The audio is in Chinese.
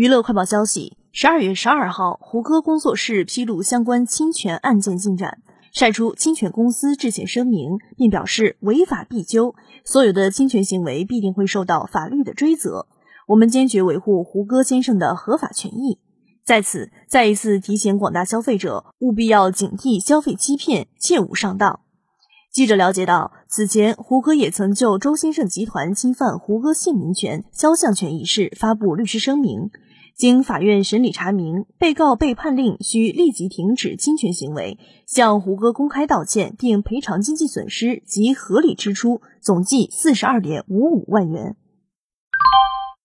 娱乐快报消息：十二月十二号，胡歌工作室披露相关侵权案件进展，晒出侵权公司致歉声明，并表示违法必究，所有的侵权行为必定会受到法律的追责。我们坚决维护胡歌先生的合法权益。在此，再一次提醒广大消费者，务必要警惕消费欺骗，切勿上当。记者了解到，此前胡歌也曾就周兴盛集团侵犯胡歌姓名权、肖像权一事发布律师声明。经法院审理查明，被告被判令需立即停止侵权行为，向胡歌公开道歉，并赔偿经济损失及合理支出，总计四十二点五五万元。